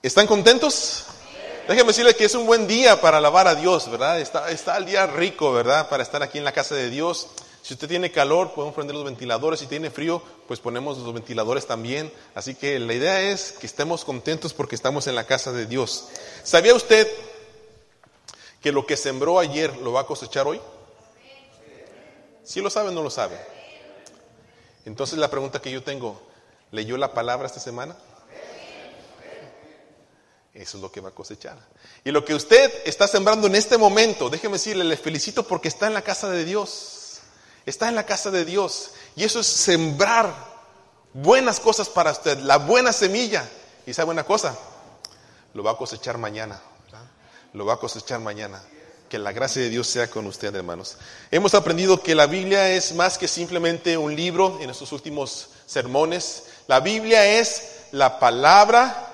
¿Están contentos? Déjenme decirle que es un buen día para alabar a Dios, ¿verdad? Está, el día rico, ¿verdad? Para estar aquí en la casa de Dios. Si usted tiene calor, podemos prender los ventiladores. Si tiene frío, pues ponemos los ventiladores también. Así que la idea es que estemos contentos porque estamos en la casa de Dios. ¿Sabía usted que lo que sembró ayer lo va a cosechar hoy? ¿Sí lo sabe o no lo sabe? Entonces la pregunta que yo tengo, ¿leyó la palabra esta semana? Eso es lo que va a cosechar. Y lo que usted está sembrando en este momento, déjeme decirle, le felicito porque está en la casa de Dios. Está en la casa de Dios. Y eso es sembrar buenas cosas para usted, la buena semilla. Y sabe una cosa, lo va a cosechar mañana. Lo va a cosechar mañana. Que la gracia de Dios sea con usted, hermanos. Hemos aprendido que la Biblia es más que simplemente un libro en estos últimos sermones. La Biblia es la palabra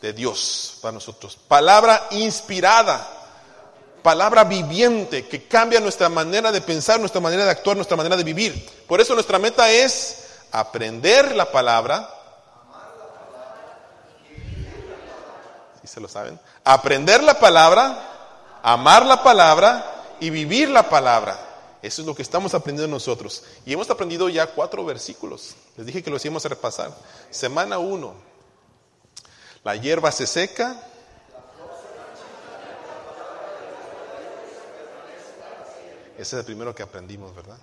de Dios para nosotros. Palabra inspirada, palabra viviente que cambia nuestra manera de pensar, nuestra manera de actuar, nuestra manera de vivir. Por eso nuestra meta es aprender la palabra. ¿Sí se lo saben? Aprender la palabra, amar la palabra y vivir la palabra. Eso es lo que estamos aprendiendo nosotros. Y hemos aprendido ya cuatro versículos. Les dije que los íbamos a repasar. Semana uno, la hierba se seca. Ese es el primero que aprendimos, ¿verdad?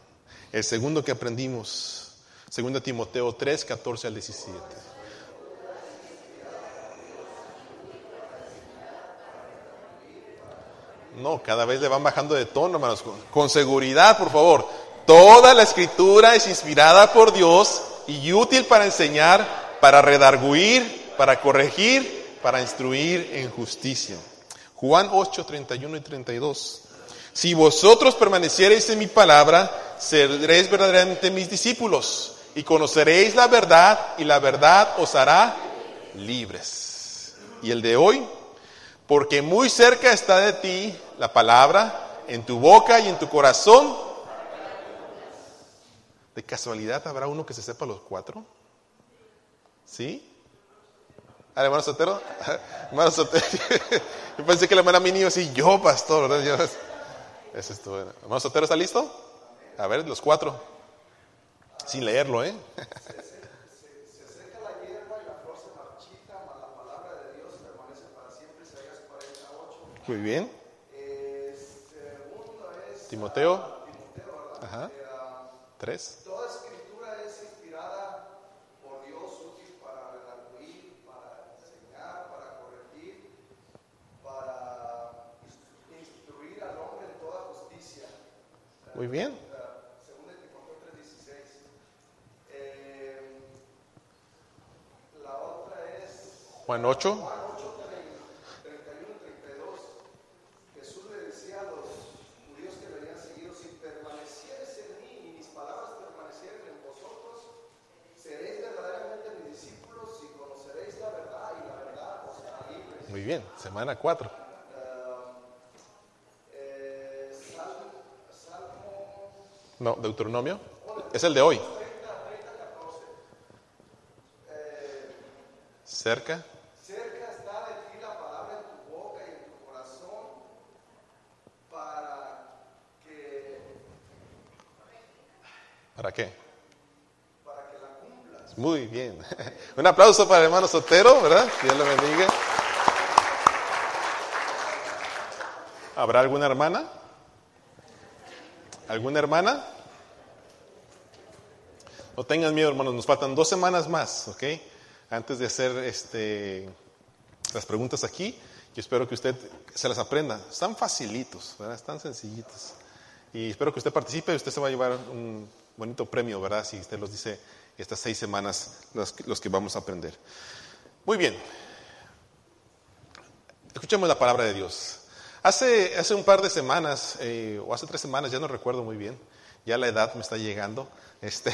El segundo que aprendimos, segundo Timoteo 3, 14 al 17. No, cada vez le van bajando de tono, hermanos. Con, con seguridad, por favor. Toda la escritura es inspirada por Dios y útil para enseñar, para redarguir, para corregir, para instruir en justicia. Juan 8, 31 y 32. Si vosotros permaneciereis en mi palabra, seréis verdaderamente mis discípulos y conoceréis la verdad y la verdad os hará libres. Y el de hoy, porque muy cerca está de ti la palabra, en tu boca y en tu corazón. ¿De casualidad habrá uno que se sepa los cuatro? ¿Sí? ¿Al hermano Sotero? Sotero. Yo pensé que la hermana Mini iba yo pastor, ¿verdad? Yo, eso es todo. ¿Hermano Sotero está listo? A ver, los cuatro. Sin leerlo, ¿eh? Muy bien. Timoteo. Ajá. Tres. Toda escritura es inspirada por Dios, útil para redarguir, para enseñar, para corregir, para instruir al hombre en toda justicia. Muy bien. Según el Timoteo 3:16. Eh, la otra es Juan 8. Juan 8, 31 y 32. Jesús le decía a los judíos que le habían seguido, si permanecieres en mí y mis palabras permanecieren en vosotros, seréis verdaderamente mis discípulos y conoceréis la verdad y la verdad os hará libres. Muy bien. Semana 4. No, Deuteronomio. Es el de hoy. Cerca. Cerca está de ti la palabra en tu boca y en tu corazón para que, ¿Para qué? para que la cumplas. Muy bien. Un aplauso para el hermano Sotero, ¿verdad? Dios le bendiga. ¿Habrá alguna hermana? ¿Alguna hermana? No tengan miedo, hermanos, nos faltan dos semanas más, ¿ok? Antes de hacer este, las preguntas aquí, yo espero que usted se las aprenda. Están facilitos, ¿verdad? Están sencillitos. Y espero que usted participe y usted se va a llevar un bonito premio, ¿verdad? Si usted los dice estas seis semanas, los, los que vamos a aprender. Muy bien. Escuchemos la palabra de Dios. Hace, hace un par de semanas, eh, o hace tres semanas, ya no recuerdo muy bien, ya la edad me está llegando. Este,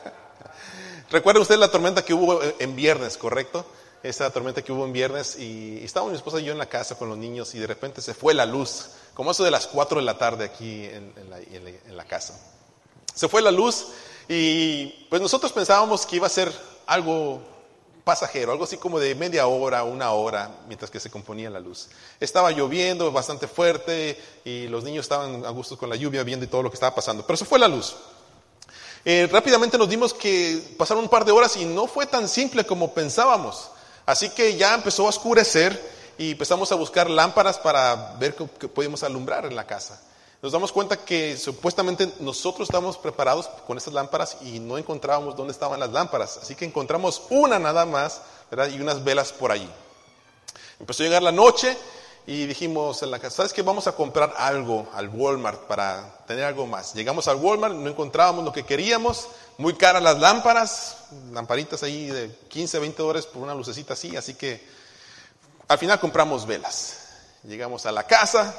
Recuerda usted la tormenta que hubo en viernes, ¿correcto? Esa tormenta que hubo en viernes y estábamos mi esposa y yo en la casa con los niños y de repente se fue la luz, como eso de las 4 de la tarde aquí en, la casa. Se fue la luz y pues nosotros pensábamos que iba a ser algo pasajero, algo así como de media hora, una hora, mientras que se componía la luz. Estaba lloviendo bastante fuerte y los niños estaban a gusto con la lluvia viendo y todo lo que estaba pasando. Pero se fue la luz. Eh, rápidamente nos dimos que pasaron un par de horas y no fue tan simple como pensábamos. Así que ya empezó a oscurecer y empezamos a buscar lámparas para ver qué podíamos alumbrar en la casa. Nos damos cuenta que supuestamente nosotros estábamos preparados con estas lámparas y no encontrábamos dónde estaban las lámparas. Así que encontramos una nada más. Y unas velas por allí. Empezó a llegar la noche y dijimos en la casa, ¿sabes qué? Vamos a comprar algo al Walmart para tener algo más. Llegamos al Walmart, no encontrábamos lo que queríamos, muy caras las lámparas, lamparitas ahí de 15, 20 dólares por una lucecita así, así que al final compramos velas. Llegamos a la casa,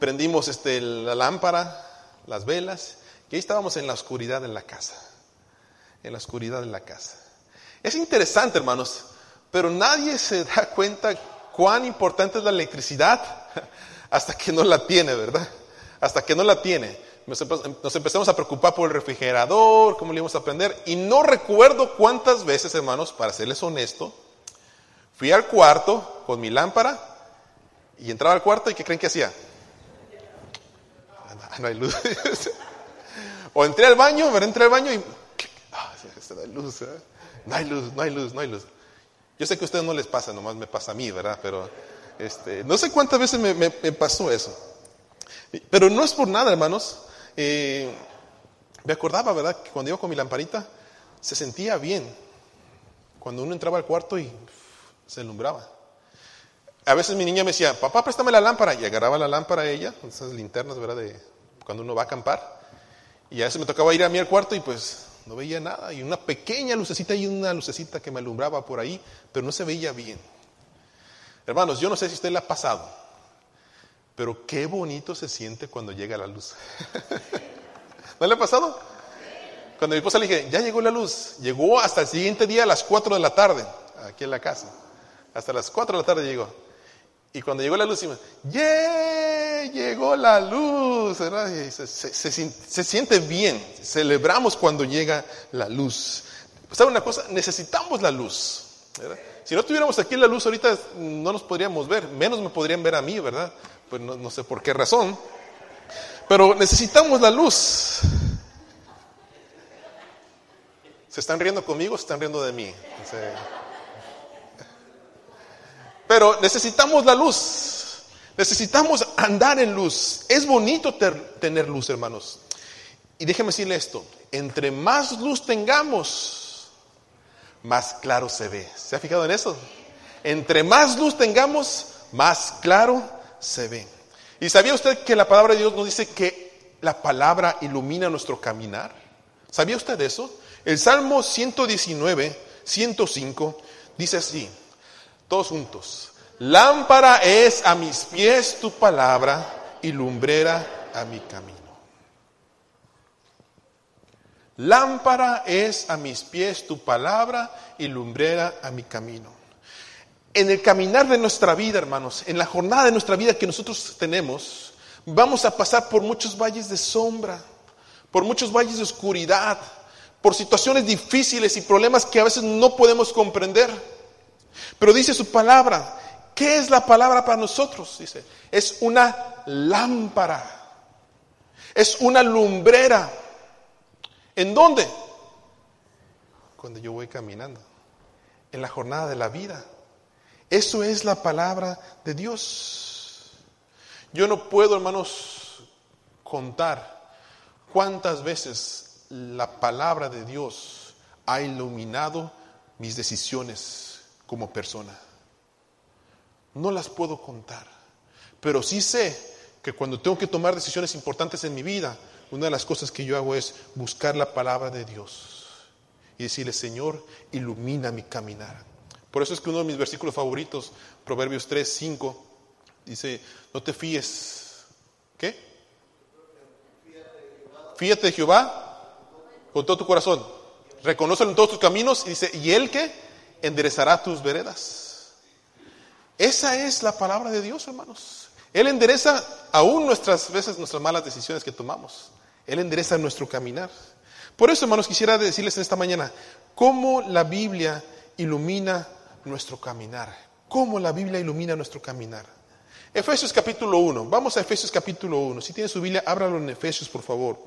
prendimos este, la lámpara, las velas, y ahí estábamos en la oscuridad de la casa, en la oscuridad de la casa. Es interesante, hermanos, pero nadie se da cuenta cuán importante es la electricidad hasta que no la tiene, ¿verdad? Hasta que no la tiene. Nos empezamos a preocupar por el refrigerador, cómo le íbamos a prender, y no recuerdo cuántas veces, hermanos, para serles honesto, fui al cuarto con mi lámpara y entraba al cuarto y ¿qué creen que hacía? No hay luz. o entré al baño, pero entré al baño y ah, luz, ¿eh? no hay luz, no hay luz, no hay luz. Yo sé que a ustedes no les pasa, nomás me pasa a mí, ¿verdad? Pero este, no sé cuántas veces me, pasó eso. Pero no es por nada, hermanos. Eh, me acordaba, ¿verdad? Que cuando iba con mi lamparita, se sentía bien. Cuando uno entraba al cuarto y se alumbraba. A veces mi niña me decía, papá, préstame la lámpara. Y agarraba la lámpara a ella, esas linternas, ¿verdad? Cuando uno va a acampar. Y a veces me tocaba ir a mí al cuarto y pues no veía nada. Y una pequeña lucecita y una lucecita que me alumbraba por ahí, pero no se veía bien. Hermanos, yo no sé si usted le ha pasado, pero qué bonito se siente cuando llega la luz. ¿No le ha pasado? Cuando mi esposa le dije, ya llegó la luz, llegó hasta el siguiente día a las 4 de la tarde, aquí en la casa. Hasta las 4 de la tarde llegó. Y cuando llegó la luz, dijimos, ¡yeah! Llegó la luz, Se, siente bien, celebramos cuando llega la luz. ¿Sabe una cosa? Necesitamos la luz. Si no tuviéramos aquí la luz ahorita no nos podríamos ver, menos me podrían ver a mí, ¿verdad? Pues no, sé por qué razón. Pero necesitamos la luz. ¿Se están riendo conmigo o se están riendo de mí? Pero necesitamos la luz. Necesitamos andar en luz. Es bonito tener luz, hermanos. Y déjeme decirle esto, entre más luz tengamos, más claro se ve. ¿Se ha fijado en eso? Entre más luz tengamos, más claro se ve. ¿Y sabía usted que la palabra de Dios nos dice que la palabra ilumina nuestro caminar? ¿Sabía usted eso? El Salmo 119, 105 dice así, todos juntos. Lámpara es a mis pies tu palabra y lumbrera a mi camino. Lámpara es a mis pies tu palabra y lumbrera a mi camino. En el caminar de nuestra vida, hermanos, en la jornada de nuestra vida que nosotros tenemos, vamos a pasar por muchos valles de sombra, por muchos valles de oscuridad, por situaciones difíciles y problemas que a veces no podemos comprender. Pero dice su palabra, ¿qué es la palabra para nosotros? Dice, es una lámpara, es una lumbrera. ¿En dónde? Cuando yo voy caminando, en la jornada de la vida. Eso es la palabra de Dios. Yo no puedo, hermanos, contar cuántas veces la palabra de Dios ha iluminado mis decisiones como persona. No las puedo contar, pero sí sé que cuando tengo que tomar decisiones importantes en mi vida, una de las cosas que yo hago es buscar la palabra de Dios y decirle, Señor, ilumina mi caminar. Por eso es que uno de mis versículos favoritos, Proverbios 3, 5, dice, no te fíes. ¿Qué? Fíjate de Jehová con todo tu corazón. Reconócelo en todos tus caminos y dice, ¿y él qué? enderezará tus veredas. Esa es la palabra de Dios, hermanos. Él endereza aún nuestras veces nuestras malas decisiones que tomamos. Él endereza nuestro caminar. Por eso, hermanos, quisiera decirles en esta mañana cómo la Biblia ilumina nuestro caminar? ¿Cómo la Biblia ilumina nuestro caminar? Efesios capítulo 1. Vamos a Efesios capítulo 1. Si tiene su Biblia, ábralo en Efesios, por favor.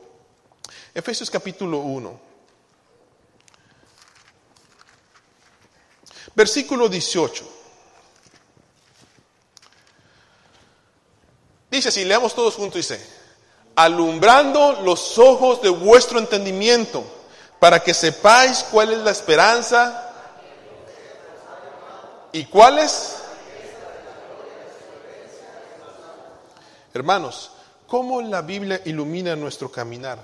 Efesios capítulo 1. Versículo 18. Dice así, leamos todos juntos, dice, alumbrando los ojos de vuestro entendimiento, para que sepáis cuál es la esperanza y cuál es... Hermanos, ¿cómo la Biblia ilumina nuestro caminar?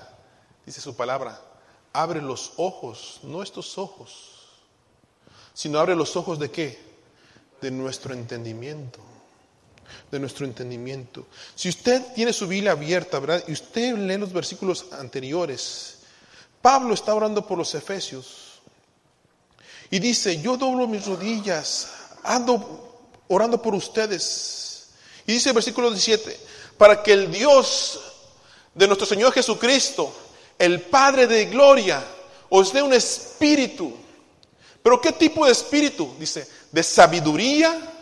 Dice su palabra, abre los ojos, no estos ojos, sino abre los ojos de qué? De nuestro entendimiento de nuestro entendimiento. Si usted tiene su Biblia abierta, ¿verdad? Y usted lee los versículos anteriores, Pablo está orando por los Efesios y dice, yo doblo mis rodillas, ando orando por ustedes. Y dice el versículo 17, para que el Dios de nuestro Señor Jesucristo, el Padre de gloria, os dé un espíritu. Pero ¿qué tipo de espíritu? Dice, de sabiduría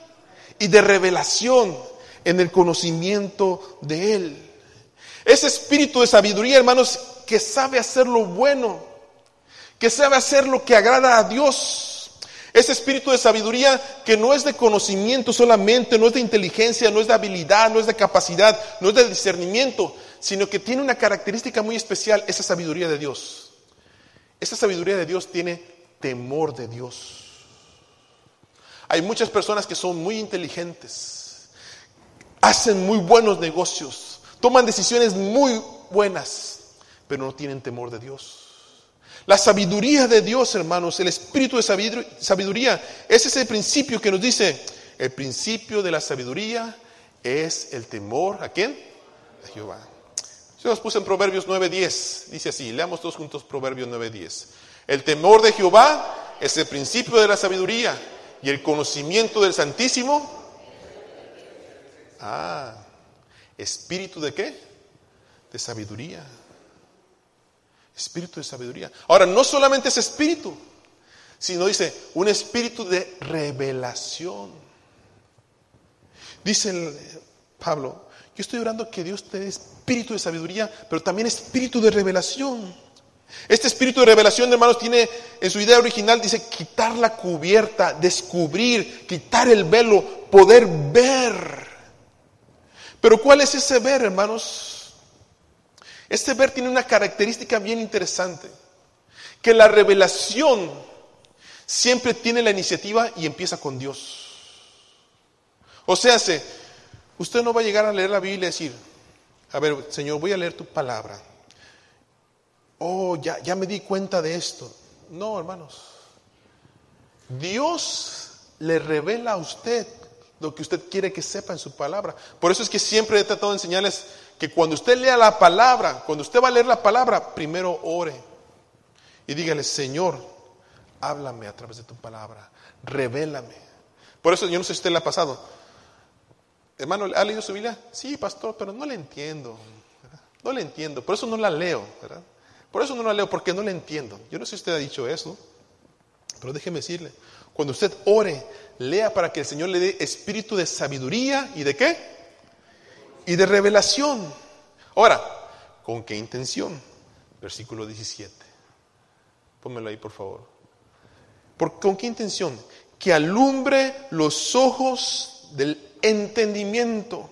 y de revelación en el conocimiento de Él. Ese espíritu de sabiduría, hermanos, que sabe hacer lo bueno, que sabe hacer lo que agrada a Dios. Ese espíritu de sabiduría que no es de conocimiento solamente, no es de inteligencia, no es de habilidad, no es de capacidad, no es de discernimiento, sino que tiene una característica muy especial, esa sabiduría de Dios. Esa sabiduría de Dios tiene temor de Dios. Hay muchas personas que son muy inteligentes, hacen muy buenos negocios, toman decisiones muy buenas, pero no tienen temor de Dios. La sabiduría de Dios, hermanos, el espíritu de sabiduría, es ese principio que nos dice, el principio de la sabiduría es el temor, ¿a quién? A Jehová. Se nos puso en Proverbios 9.10, dice así, leamos todos juntos Proverbios 9.10. El temor de Jehová es el principio de la sabiduría y el conocimiento del Santísimo. Ah, espíritu de qué? De sabiduría. Espíritu de sabiduría. Ahora, no solamente es espíritu, sino dice un espíritu de revelación. Dice Pablo, yo estoy orando que Dios te dé espíritu de sabiduría, pero también espíritu de revelación. Este espíritu de revelación, hermanos, tiene en su idea original, dice, quitar la cubierta, descubrir, quitar el velo, poder ver. Pero ¿cuál es ese ver, hermanos? Este ver tiene una característica bien interesante, que la revelación siempre tiene la iniciativa y empieza con Dios. O sea, usted no va a llegar a leer la Biblia y decir, a ver, Señor, voy a leer tu palabra oh, ya, ya me di cuenta de esto. No, hermanos. Dios le revela a usted lo que usted quiere que sepa en su palabra. Por eso es que siempre he tratado de enseñarles que cuando usted lea la palabra, cuando usted va a leer la palabra, primero ore y dígale, Señor, háblame a través de tu palabra, revélame. Por eso yo no sé si usted le ha pasado. Hermano, ¿ha leído su Biblia? Sí, pastor, pero no le entiendo. No le entiendo, por eso no la leo. ¿verdad? Por eso no la leo, porque no la entiendo. Yo no sé si usted ha dicho eso, pero déjeme decirle, cuando usted ore, lea para que el Señor le dé espíritu de sabiduría y de qué? Y de revelación. Ahora, ¿con qué intención? Versículo 17. Pónmelo ahí, por favor. ¿Con qué intención? Que alumbre los ojos del entendimiento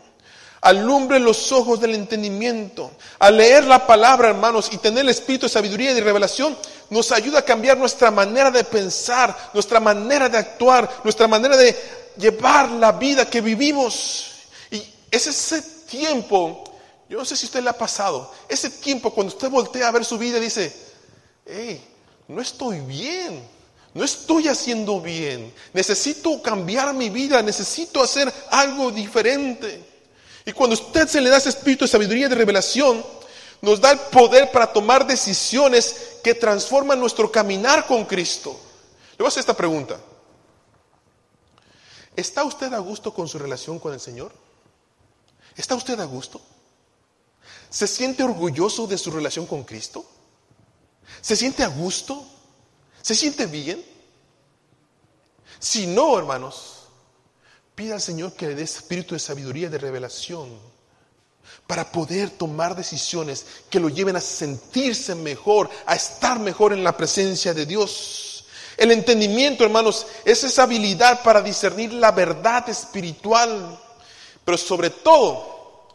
alumbre los ojos del entendimiento. Al leer la palabra, hermanos, y tener el espíritu de sabiduría y de revelación, nos ayuda a cambiar nuestra manera de pensar, nuestra manera de actuar, nuestra manera de llevar la vida que vivimos. Y es ese tiempo, yo no sé si usted le ha pasado, ese tiempo cuando usted voltea a ver su vida y dice, hey, no estoy bien. No estoy haciendo bien. Necesito cambiar mi vida. Necesito hacer algo diferente. Y cuando usted se le da ese espíritu de sabiduría y de revelación, nos da el poder para tomar decisiones que transforman nuestro caminar con Cristo. Le voy a hacer esta pregunta. ¿Está usted a gusto con su relación con el Señor? ¿Está usted a gusto? ¿Se siente orgulloso de su relación con Cristo? ¿Se siente a gusto? ¿Se siente bien? Si no, hermanos, pida al Señor que le dé espíritu de sabiduría, de revelación, para poder tomar decisiones que lo lleven a sentirse mejor, a estar mejor en la presencia de Dios. El entendimiento, hermanos, es esa habilidad para discernir la verdad espiritual, pero sobre todo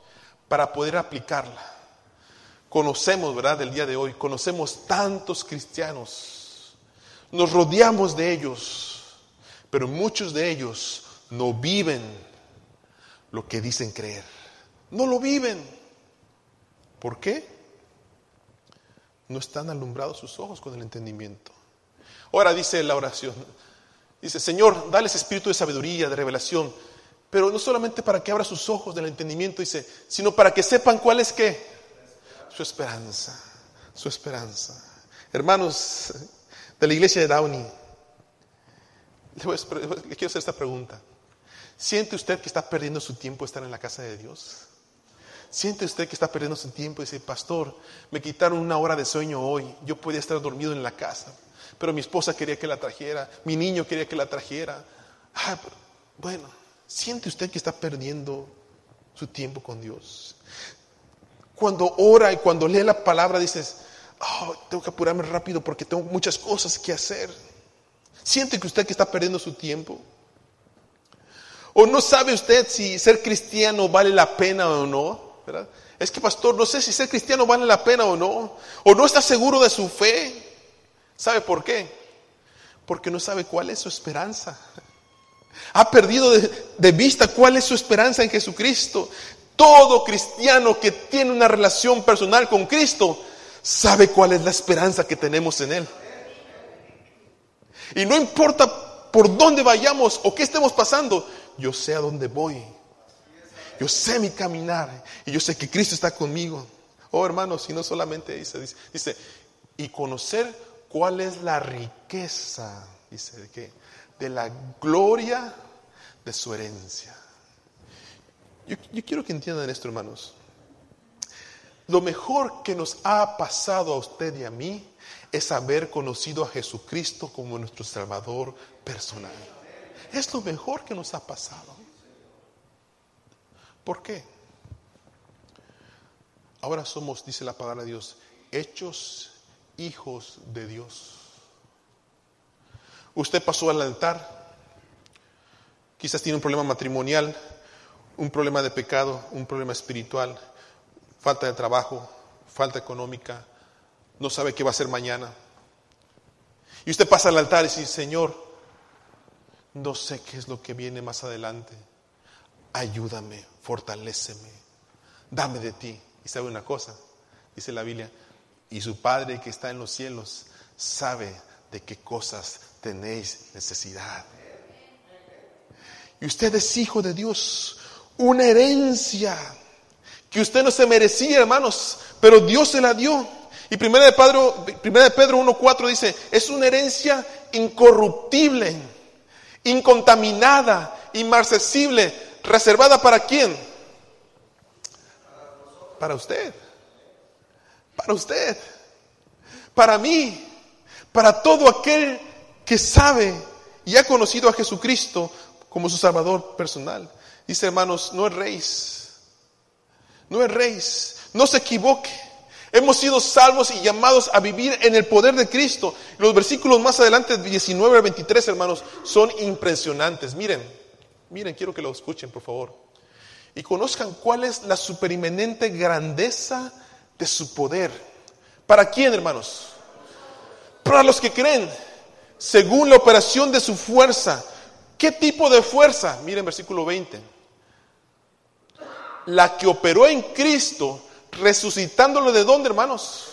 para poder aplicarla. Conocemos, ¿verdad? Del día de hoy, conocemos tantos cristianos, nos rodeamos de ellos, pero muchos de ellos no viven lo que dicen creer. No lo viven. ¿Por qué? No están alumbrados sus ojos con el entendimiento. Ahora dice la oración, dice, Señor, dale ese espíritu de sabiduría, de revelación, pero no solamente para que abra sus ojos del entendimiento, dice, sino para que sepan cuál es qué, su esperanza, su esperanza. Hermanos de la iglesia de Downey, le quiero hacer esta pregunta. ¿Siente usted que está perdiendo su tiempo estar en la casa de Dios? Siente usted que está perdiendo su tiempo dice, pastor, me quitaron una hora de sueño hoy, yo podía estar dormido en la casa, pero mi esposa quería que la trajera, mi niño quería que la trajera. Ah, bueno, siente usted que está perdiendo su tiempo con Dios. Cuando ora y cuando lee la palabra dices, tengo que apurarme rápido porque tengo muchas cosas que hacer. Siente usted que está perdiendo su tiempo. O no sabe usted si ser cristiano vale la pena o no. Es que, pastor, no sé si ser cristiano vale la pena o no. O no está seguro de su fe. ¿Sabe por qué? Porque no sabe cuál es su esperanza. Ha perdido de, de vista cuál es su esperanza en Jesucristo. Todo cristiano que tiene una relación personal con Cristo sabe cuál es la esperanza que tenemos en Él. Y no importa por dónde vayamos o qué estemos pasando, yo sé a dónde voy. Yo sé mi caminar y yo sé que Cristo está conmigo. Oh hermanos, y no solamente dice, dice, y conocer cuál es la riqueza, dice, de qué? De la gloria de su herencia. Yo, yo quiero que entiendan esto, hermanos. Lo mejor que nos ha pasado a usted y a mí es haber conocido a Jesucristo como nuestro Salvador personal. Es lo mejor que nos ha pasado. ¿Por qué? Ahora somos, dice la palabra de Dios, hechos hijos de Dios. Usted pasó al altar, quizás tiene un problema matrimonial, un problema de pecado, un problema espiritual, falta de trabajo, falta económica, no sabe qué va a hacer mañana. Y usted pasa al altar y dice, Señor, no sé qué es lo que viene más adelante ayúdame, fortaléceme, dame de ti. Y sabe una cosa, dice la Biblia, y su Padre que está en los cielos sabe de qué cosas tenéis necesidad. Y usted es hijo de Dios, una herencia que usted no se merecía, hermanos, pero Dios se la dio. Y primera de Pedro, primera de Pedro 1.4 dice, es una herencia incorruptible, incontaminada, inmarcesible, reservada para quién? Para usted. Para usted. Para mí. Para todo aquel que sabe y ha conocido a Jesucristo como su Salvador personal. Dice hermanos, no rey. No rey. No se equivoque. Hemos sido salvos y llamados a vivir en el poder de Cristo. Los versículos más adelante, 19 al 23, hermanos, son impresionantes. Miren, Miren, quiero que lo escuchen, por favor. Y conozcan cuál es la superimenente grandeza de su poder. ¿Para quién, hermanos? Para los que creen, según la operación de su fuerza. ¿Qué tipo de fuerza? Miren versículo 20. La que operó en Cristo, resucitándolo de dónde, hermanos?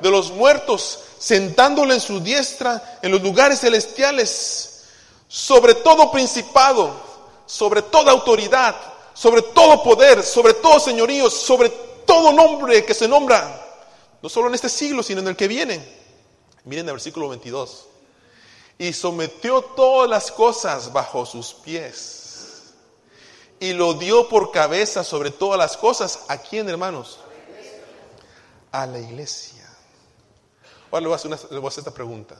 De los muertos, sentándolo en su diestra en los lugares celestiales, sobre todo principado sobre toda autoridad, sobre todo poder, sobre todo señorío, sobre todo nombre que se nombra, no solo en este siglo, sino en el que viene. Miren el versículo 22. Y sometió todas las cosas bajo sus pies. Y lo dio por cabeza sobre todas las cosas. ¿A quién, hermanos? a la iglesia. Ahora le voy a hacer, una, voy a hacer esta pregunta.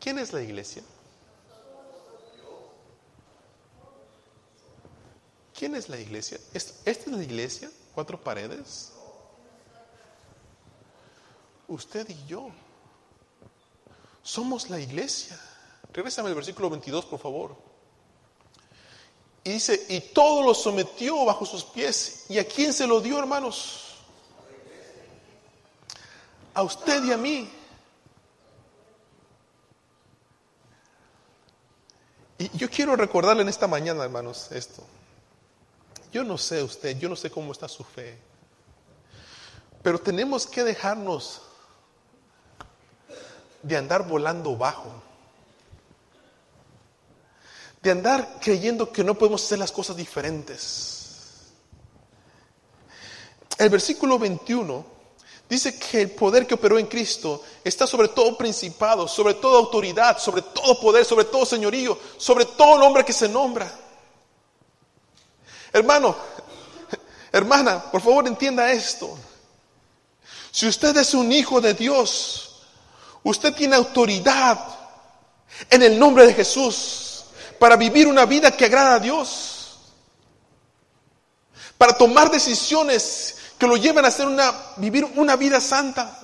¿Quién es la iglesia? ¿Quién es la iglesia? ¿Esta es la iglesia? ¿Cuatro paredes? Usted y yo. Somos la iglesia. Regresame al versículo 22, por favor. Y dice, y todo lo sometió bajo sus pies. ¿Y a quién se lo dio, hermanos? A usted y a mí. Y yo quiero recordarle en esta mañana, hermanos, esto. Yo no sé usted, yo no sé cómo está su fe, pero tenemos que dejarnos de andar volando bajo, de andar creyendo que no podemos hacer las cosas diferentes. El versículo 21 dice que el poder que operó en Cristo está sobre todo principado, sobre toda autoridad, sobre todo poder, sobre todo señorío, sobre todo nombre que se nombra. Hermano, hermana, por favor entienda esto. Si usted es un hijo de Dios, usted tiene autoridad en el nombre de Jesús para vivir una vida que agrada a Dios, para tomar decisiones que lo lleven a hacer una, vivir una vida santa.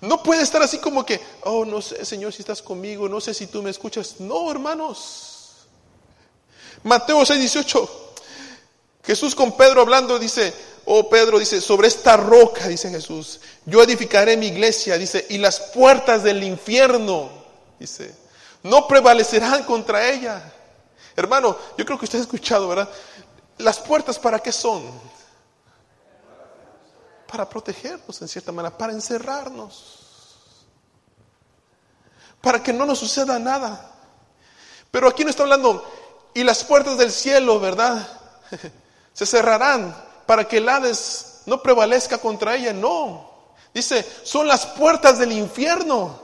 No puede estar así como que, oh, no sé, Señor, si estás conmigo, no sé si tú me escuchas. No, hermanos. Mateo 6, 18. Jesús con Pedro hablando dice, oh Pedro, dice, sobre esta roca, dice Jesús, yo edificaré mi iglesia, dice, y las puertas del infierno, dice, no prevalecerán contra ella. Hermano, yo creo que usted ha escuchado, ¿verdad? Las puertas para qué son? Para protegernos en cierta manera, para encerrarnos, para que no nos suceda nada. Pero aquí no está hablando, y las puertas del cielo, ¿verdad? se cerrarán para que el Hades no prevalezca contra ella. No. Dice, son las puertas del infierno.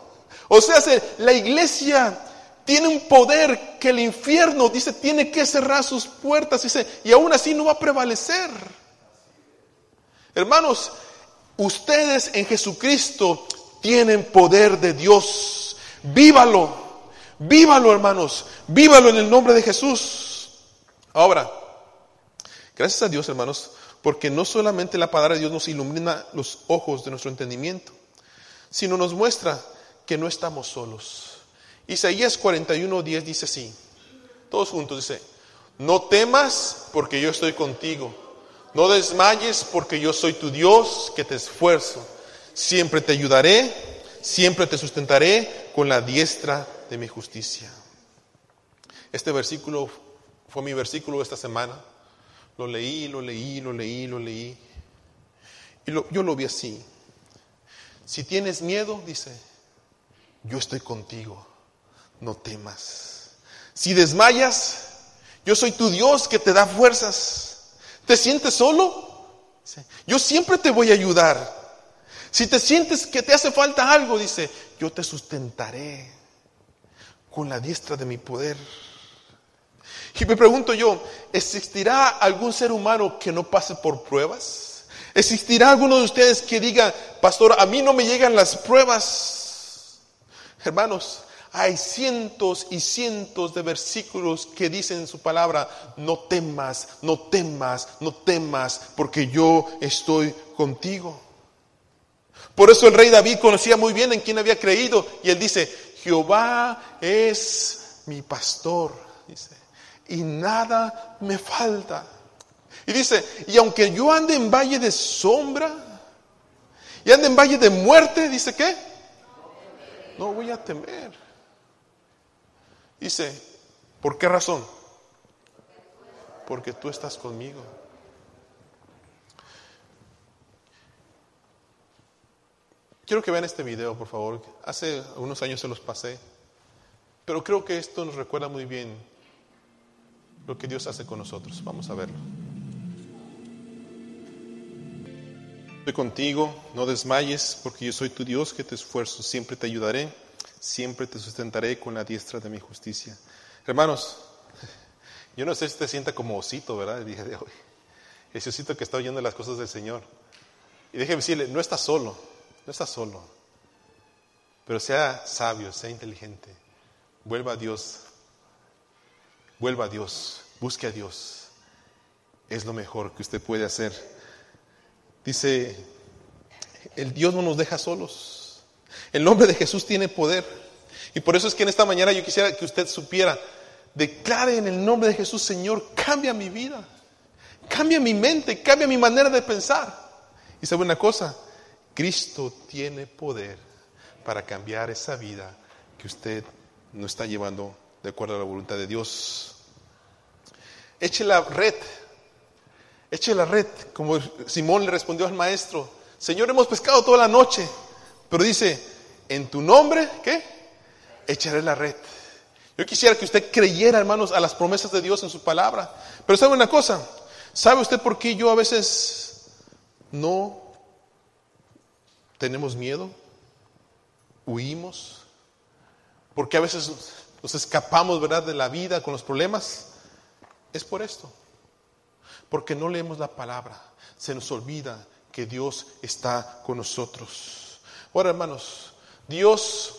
O sea, la iglesia tiene un poder que el infierno, dice, tiene que cerrar sus puertas. Dice, y aún así no va a prevalecer. Hermanos, ustedes en Jesucristo tienen poder de Dios. Vívalo, vívalo hermanos, vívalo en el nombre de Jesús. Ahora, Gracias a Dios, hermanos, porque no solamente la palabra de Dios nos ilumina los ojos de nuestro entendimiento, sino nos muestra que no estamos solos. Isaías 41, 10 dice así, todos juntos dice, no temas porque yo estoy contigo, no desmayes porque yo soy tu Dios que te esfuerzo, siempre te ayudaré, siempre te sustentaré con la diestra de mi justicia. Este versículo fue mi versículo esta semana. Lo leí, lo leí, lo leí, lo leí. Y yo lo vi así. Si tienes miedo, dice, yo estoy contigo, no temas. Si desmayas, yo soy tu Dios que te da fuerzas. ¿Te sientes solo? Yo siempre te voy a ayudar. Si te sientes que te hace falta algo, dice, yo te sustentaré con la diestra de mi poder. Y me pregunto yo, ¿existirá algún ser humano que no pase por pruebas? ¿Existirá alguno de ustedes que diga, pastor, a mí no me llegan las pruebas? Hermanos, hay cientos y cientos de versículos que dicen en su palabra, no temas, no temas, no temas, porque yo estoy contigo. Por eso el rey David conocía muy bien en quién había creído y él dice, Jehová es mi pastor, y nada me falta. Y dice, y aunque yo ande en valle de sombra, y ande en valle de muerte, dice qué? No voy a temer. Dice, ¿por qué razón? Porque tú estás conmigo. Quiero que vean este video, por favor. Hace unos años se los pasé, pero creo que esto nos recuerda muy bien lo que Dios hace con nosotros. Vamos a verlo. Estoy contigo, no desmayes, porque yo soy tu Dios que te esfuerzo, siempre te ayudaré, siempre te sustentaré con la diestra de mi justicia. Hermanos, yo no sé si te sienta como osito, ¿verdad? El día de hoy. Ese osito que está oyendo las cosas del Señor. Y déjeme decirle, no está solo, no está solo. Pero sea sabio, sea inteligente. Vuelva a Dios Vuelva a Dios, busque a Dios es lo mejor que usted puede hacer. Dice, el Dios no nos deja solos. El nombre de Jesús tiene poder. Y por eso es que en esta mañana yo quisiera que usted supiera, declare en el nombre de Jesús, Señor, cambia mi vida, cambia mi mente, cambia mi manera de pensar. Y sabe una cosa, Cristo tiene poder para cambiar esa vida que usted no está llevando de acuerdo a la voluntad de Dios. Eche la red, eche la red, como Simón le respondió al maestro, Señor, hemos pescado toda la noche, pero dice, en tu nombre, ¿qué? Echaré la red. Yo quisiera que usted creyera, hermanos, a las promesas de Dios en su palabra. Pero sabe una cosa, ¿sabe usted por qué yo a veces no tenemos miedo? ¿Huimos? Porque a veces nos escapamos, ¿verdad?, de la vida con los problemas. Es por esto. Porque no leemos la palabra. Se nos olvida que Dios está con nosotros. Ahora, hermanos, Dios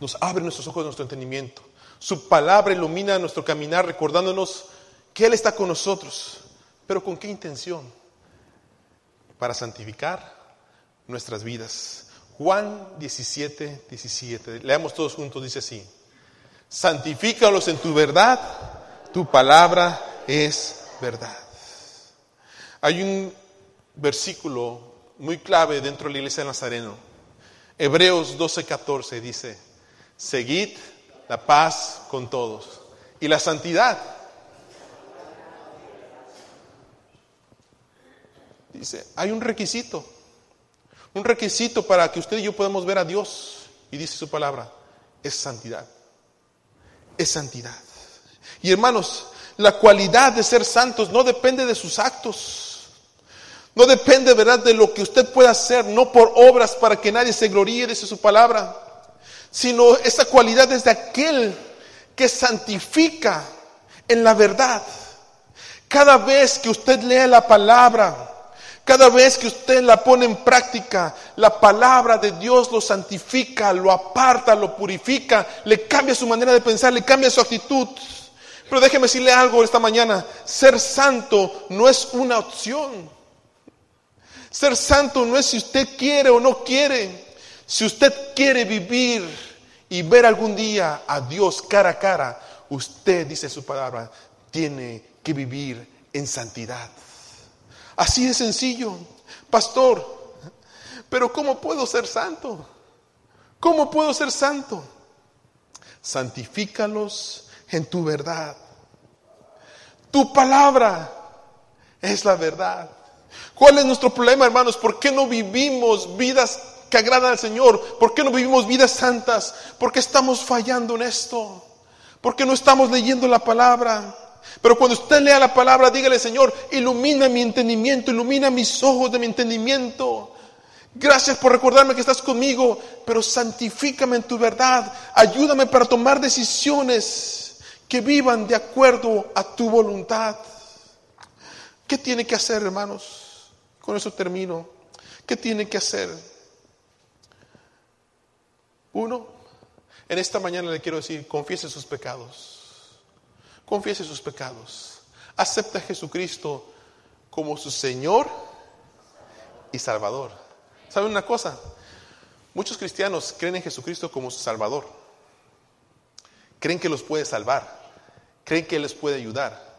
nos abre nuestros ojos, nuestro entendimiento. Su palabra ilumina nuestro caminar, recordándonos que Él está con nosotros. Pero ¿con qué intención? Para santificar nuestras vidas. Juan 17, 17. Leamos todos juntos, dice así. Santifícalos en tu verdad, tu palabra es verdad. Hay un versículo muy clave dentro de la iglesia de Nazareno. Hebreos 12, 14 dice, seguid la paz con todos y la santidad. Dice, hay un requisito, un requisito para que usted y yo podamos ver a Dios. Y dice su palabra, es santidad. Es santidad. Y hermanos, la cualidad de ser santos no depende de sus actos. No depende, ¿verdad?, de lo que usted pueda hacer, no por obras para que nadie se gloríe, dice su palabra, sino esa cualidad es de aquel que santifica en la verdad. Cada vez que usted lee la palabra, cada vez que usted la pone en práctica, la palabra de Dios lo santifica, lo aparta, lo purifica, le cambia su manera de pensar, le cambia su actitud. Pero déjeme decirle algo esta mañana, ser santo no es una opción. Ser santo no es si usted quiere o no quiere. Si usted quiere vivir y ver algún día a Dios cara a cara, usted, dice su palabra, tiene que vivir en santidad. Así de sencillo. Pastor, pero ¿cómo puedo ser santo? ¿Cómo puedo ser santo? Santifícalos en tu verdad. Tu palabra es la verdad. ¿Cuál es nuestro problema, hermanos? ¿Por qué no vivimos vidas que agradan al Señor? ¿Por qué no vivimos vidas santas? ¿Por qué estamos fallando en esto? ¿Por qué no estamos leyendo la palabra? Pero cuando usted lea la palabra, dígale, Señor, ilumina mi entendimiento, ilumina mis ojos de mi entendimiento. Gracias por recordarme que estás conmigo, pero santifícame en tu verdad. Ayúdame para tomar decisiones que vivan de acuerdo a tu voluntad. ¿Qué tiene que hacer, hermanos? Con eso termino. ¿Qué tiene que hacer? Uno, en esta mañana le quiero decir, confiese sus pecados. Confiese sus pecados. Acepta a Jesucristo como su Señor y Salvador. ¿Saben una cosa? Muchos cristianos creen en Jesucristo como su Salvador. Creen que los puede salvar. Creen que les puede ayudar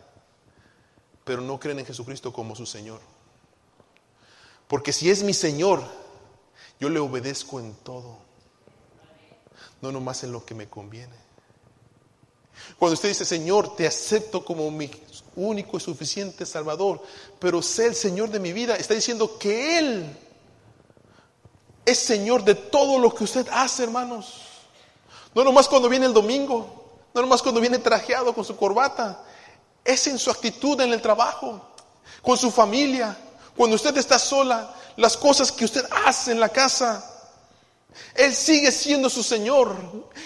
pero no creen en Jesucristo como su Señor. Porque si es mi Señor, yo le obedezco en todo, no nomás en lo que me conviene. Cuando usted dice, Señor, te acepto como mi único y suficiente Salvador, pero sé el Señor de mi vida, está diciendo que Él es Señor de todo lo que usted hace, hermanos. No nomás cuando viene el domingo, no nomás cuando viene trajeado con su corbata, es en su actitud en el trabajo, con su familia, cuando usted está sola, las cosas que usted hace en la casa. Él sigue siendo su Señor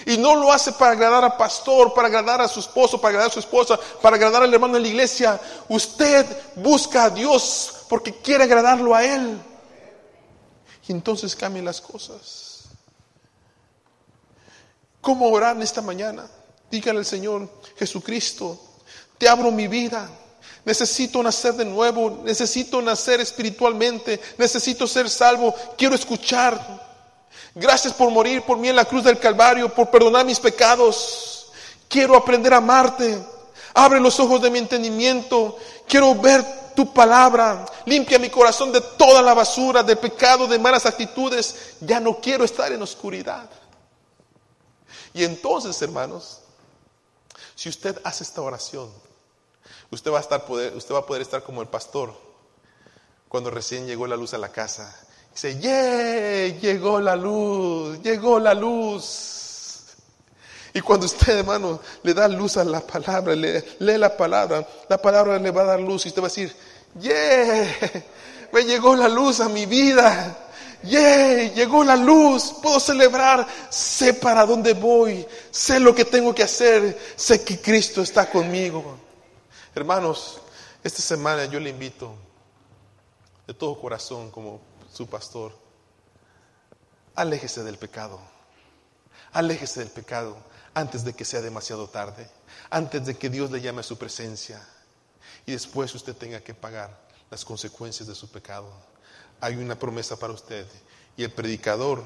y no lo hace para agradar al pastor, para agradar a su esposo, para agradar a su esposa, para agradar al hermano de la iglesia. Usted busca a Dios porque quiere agradarlo a Él. Y entonces cambien las cosas. ¿Cómo orar en esta mañana? Dígale al Señor Jesucristo, te abro mi vida. Necesito nacer de nuevo, necesito nacer espiritualmente, necesito ser salvo, quiero escuchar. Gracias por morir por mí en la cruz del Calvario, por perdonar mis pecados. Quiero aprender a amarte. Abre los ojos de mi entendimiento. Quiero ver tu palabra. Limpia mi corazón de toda la basura, de pecado, de malas actitudes. Ya no quiero estar en oscuridad. Y entonces, hermanos, si usted hace esta oración, usted va a, estar poder, usted va a poder estar como el pastor cuando recién llegó la luz a la casa. Dice, ¡yeah! Llegó la luz, llegó la luz. Y cuando usted, hermano, le da luz a la palabra, le, lee la palabra, la palabra le va a dar luz y usted va a decir, ¡yeah! Me llegó la luz a mi vida. ¡Yeah! Llegó la luz, puedo celebrar, sé para dónde voy, sé lo que tengo que hacer, sé que Cristo está conmigo. Hermanos, esta semana yo le invito de todo corazón como su pastor, aléjese del pecado, aléjese del pecado antes de que sea demasiado tarde, antes de que Dios le llame a su presencia y después usted tenga que pagar las consecuencias de su pecado hay una promesa para usted. Y el predicador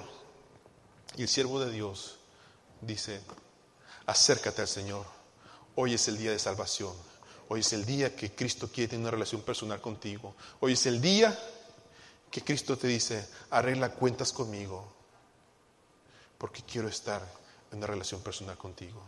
y el siervo de Dios dice, acércate al Señor. Hoy es el día de salvación. Hoy es el día que Cristo quiere tener una relación personal contigo. Hoy es el día que Cristo te dice, arregla cuentas conmigo, porque quiero estar en una relación personal contigo.